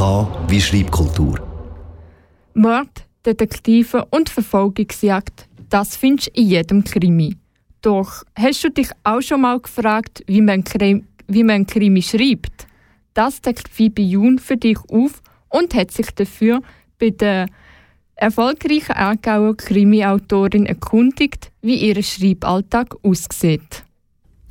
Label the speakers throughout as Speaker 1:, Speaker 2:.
Speaker 1: K wie Schreibkultur.
Speaker 2: Mord, Detektive und Verfolgungsjagd, das findest du in jedem Krimi. Doch hast du dich auch schon mal gefragt, wie man, Krimi, wie man Krimi schreibt? Das deckt Phoebe Jun für dich auf und hat sich dafür bei der erfolgreichen Aargauer Krimi-Autorin erkundigt, wie ihr Schreiballtag aussieht.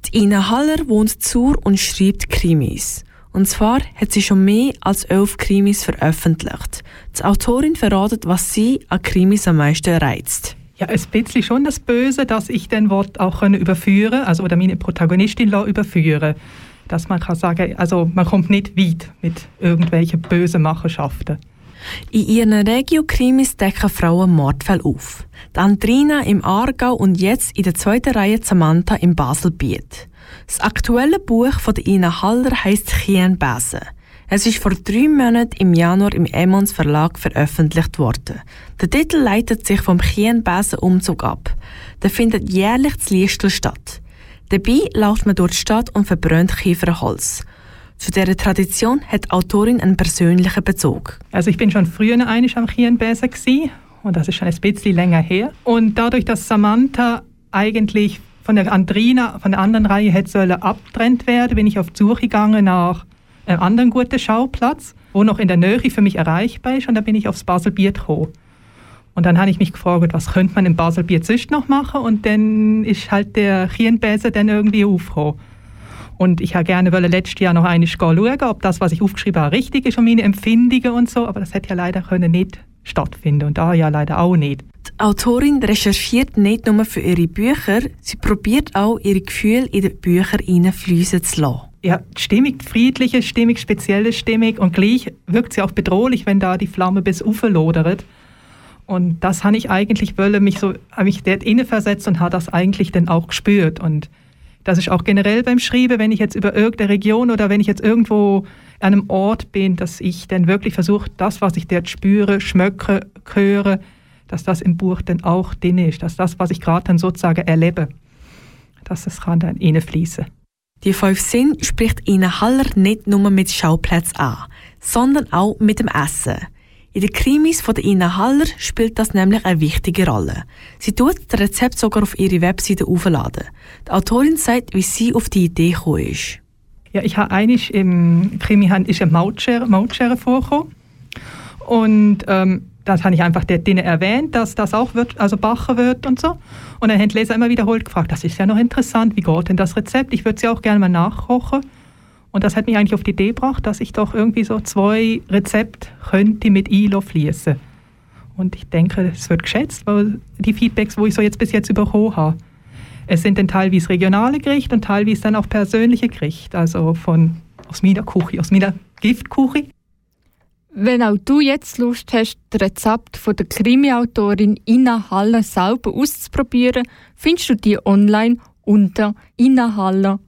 Speaker 3: Die Ina Haller wohnt zur und schreibt Krimis. Und zwar hat sie schon mehr als elf Krimis veröffentlicht. Die Autorin verratet, was sie an Krimis am meisten reizt.
Speaker 4: Ja, ein bisschen schon das Böse, dass ich den Wort auch überführen also oder meine Protagonistin überführen Dass man kann sagen, also man kommt nicht weit mit irgendwelchen bösen Machenschaften.
Speaker 3: In ihren Regio-Krimis decken Frauen Mordfälle auf. Die Andrina im Aargau und jetzt in der zweiten Reihe Samantha im Baselbiet. Das aktuelle Buch von Ina Haller heisst Chien Besen. Es ist vor drei Monaten im Januar im Emmons Verlag veröffentlicht worden. Der Titel leitet sich vom Chien Besen Umzug ab. Der findet jährlich zu Liestel statt. Dabei läuft man durch die Stadt und verbrennt Kieferholz. Zu dieser Tradition hat die Autorin einen persönlichen Bezug.
Speaker 4: Also ich bin schon früher einig am Chienbesen und das ist schon ein bisschen länger her. Und dadurch, dass Samantha eigentlich von der Andrina, von der anderen Reihe hätte sollen abtrennt werden, bin ich auf die Suche gegangen nach einem anderen guten Schauplatz, wo noch in der Nähe für mich erreichbar ist und da bin ich aufs Baselbiet gekommen. Und dann habe ich mich gefragt, was könnte man im Baselbiet sonst noch machen und dann ist halt der Chienbesen dann irgendwie aufgekommen. Und ich habe gerne letztes Jahr noch einmal schauen, ob das, was ich aufgeschrieben habe, richtig ist und meine Empfindungen und so. Aber das hätte ja leider können nicht stattfinden und da ja leider auch nicht.
Speaker 3: Die Autorin recherchiert nicht nur für ihre Bücher, sie probiert auch, ihre Gefühle in die Bücher hineinfließen zu lassen.
Speaker 4: Ja, die friedliche Stimmung, spezielle Stimmung und gleich wirkt sie auch bedrohlich, wenn da die Flamme bis auflodert. Und das habe ich eigentlich wollen, mich so, habe mich dort versetzt und habe das eigentlich dann auch gespürt. Und das ist auch generell beim Schreiben, wenn ich jetzt über irgendeine Region oder wenn ich jetzt irgendwo an einem Ort bin, dass ich dann wirklich versuche, das, was ich dort spüre, schmecke, höre, dass das im Buch dann auch drin ist, dass das, was ich gerade dann sozusagen erlebe, dass das kann dann reinfließen.
Speaker 3: Die fünf Sinn spricht Ina Haller nicht nur mit Schauplätzen an, sondern auch mit dem Essen. In den Krimis von Ina Haller spielt das nämlich eine wichtige Rolle. Sie tut das Rezept sogar auf ihre Webseite aufladen. Die Autorin sagt, wie sie auf die Idee gekommen ist.
Speaker 4: Ja, ich habe eigentlich im Krimi ist eine Mautschere, Mautschere vorgekommen. Und ähm, das habe ich einfach dort erwähnt, dass das auch wird, also bacher wird und so. Und dann haben die Leser immer wiederholt gefragt, das ist ja noch interessant, wie geht denn das Rezept? Ich würde sie auch gerne mal nachkochen. Und das hat mich eigentlich auf die Idee gebracht, dass ich doch irgendwie so zwei Rezepte könnte mit ILO fließen. Und ich denke, es wird geschätzt, weil die Feedbacks, wo ich so jetzt bis jetzt bekommen habe, es sind dann teilweise regionale Gerichte und teilweise dann auch persönliche Gerichte, also von aus meiner Küche, aus meiner Giftküche.
Speaker 2: Wenn auch du jetzt Lust hast, das Rezept von der Krimi-Autorin Ina Haller selber auszuprobieren, findest du die online unter inahaller.ch.